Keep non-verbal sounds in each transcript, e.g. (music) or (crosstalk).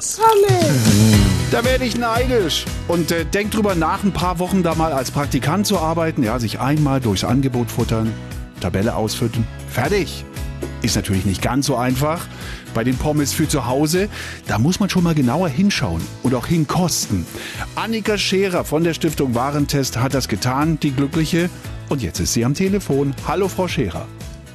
Pommes. Da werde ich neidisch. Und äh, denk drüber nach, ein paar Wochen da mal als Praktikant zu arbeiten. Ja, sich einmal durchs Angebot futtern, Tabelle ausfüttern. Fertig. Ist natürlich nicht ganz so einfach. Bei den Pommes für zu Hause, da muss man schon mal genauer hinschauen und auch hinkosten. Annika Scherer von der Stiftung Warentest hat das getan, die Glückliche. Und jetzt ist sie am Telefon. Hallo, Frau Scherer.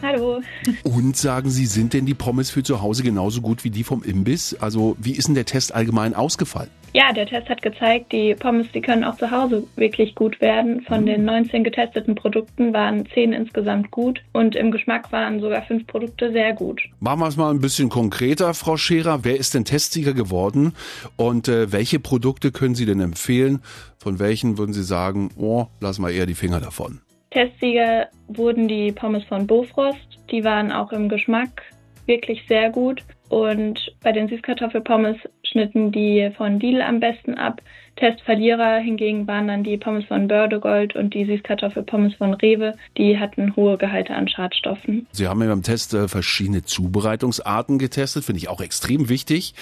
Hallo. Und sagen Sie, sind denn die Pommes für zu Hause genauso gut wie die vom Imbiss? Also wie ist denn der Test allgemein ausgefallen? Ja, der Test hat gezeigt, die Pommes, die können auch zu Hause wirklich gut werden. Von den 19 getesteten Produkten waren 10 insgesamt gut und im Geschmack waren sogar 5 Produkte sehr gut. Machen wir es mal ein bisschen konkreter, Frau Scherer. Wer ist denn Testsieger geworden und äh, welche Produkte können Sie denn empfehlen? Von welchen würden Sie sagen, oh, lass mal eher die Finger davon? Testsieger wurden die Pommes von Bofrost. Die waren auch im Geschmack wirklich sehr gut. Und bei den Süßkartoffelpommes schnitten die von Lidl am besten ab. Testverlierer hingegen waren dann die Pommes von Bördegold und die Süßkartoffelpommes von Rewe. Die hatten hohe Gehalte an Schadstoffen. Sie haben ja beim Test äh, verschiedene Zubereitungsarten getestet, finde ich auch extrem wichtig.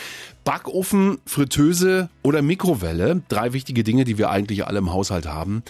Backofen, Fritteuse oder Mikrowelle, drei wichtige Dinge, die wir eigentlich alle im Haushalt haben.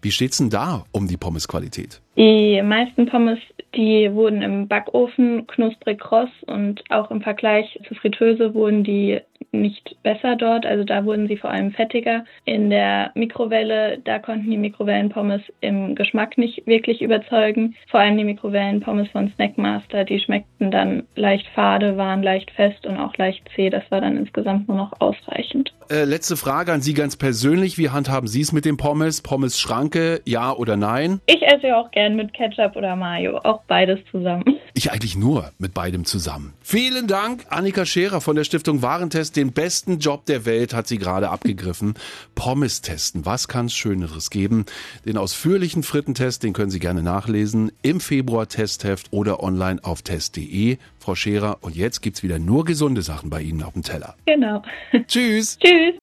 Wie steht's denn da um die Pommesqualität? Die meisten Pommes, die wurden im Backofen knusprig kross und auch im Vergleich zur Fritteuse wurden die nicht besser dort. Also da wurden sie vor allem fettiger. In der Mikrowelle, da konnten die Mikrowellenpommes im Geschmack nicht wirklich überzeugen. Vor allem die Mikrowellenpommes von Snackmaster, die schmeckten dann leicht fade, waren leicht fest und auch leicht zäh. Das war dann insgesamt nur noch ausreichend. Äh, letzte Frage an Sie ganz persönlich. Wie handhaben Sie es mit dem Pommes? Pommes Schranke, ja oder nein? Ich esse ja auch gern mit Ketchup oder Mayo, auch beides zusammen. Ich eigentlich nur mit beidem zusammen. Vielen Dank, Annika Scherer von der Stiftung Warentest. Den besten Job der Welt hat sie gerade abgegriffen. Pommes testen. Was kann es Schöneres geben? Den ausführlichen Frittentest, den können Sie gerne nachlesen im Februar Testheft oder online auf test.de. Frau Scherer, und jetzt gibt's wieder nur gesunde Sachen bei Ihnen auf dem Teller. Genau. Tschüss. (laughs) Tschüss.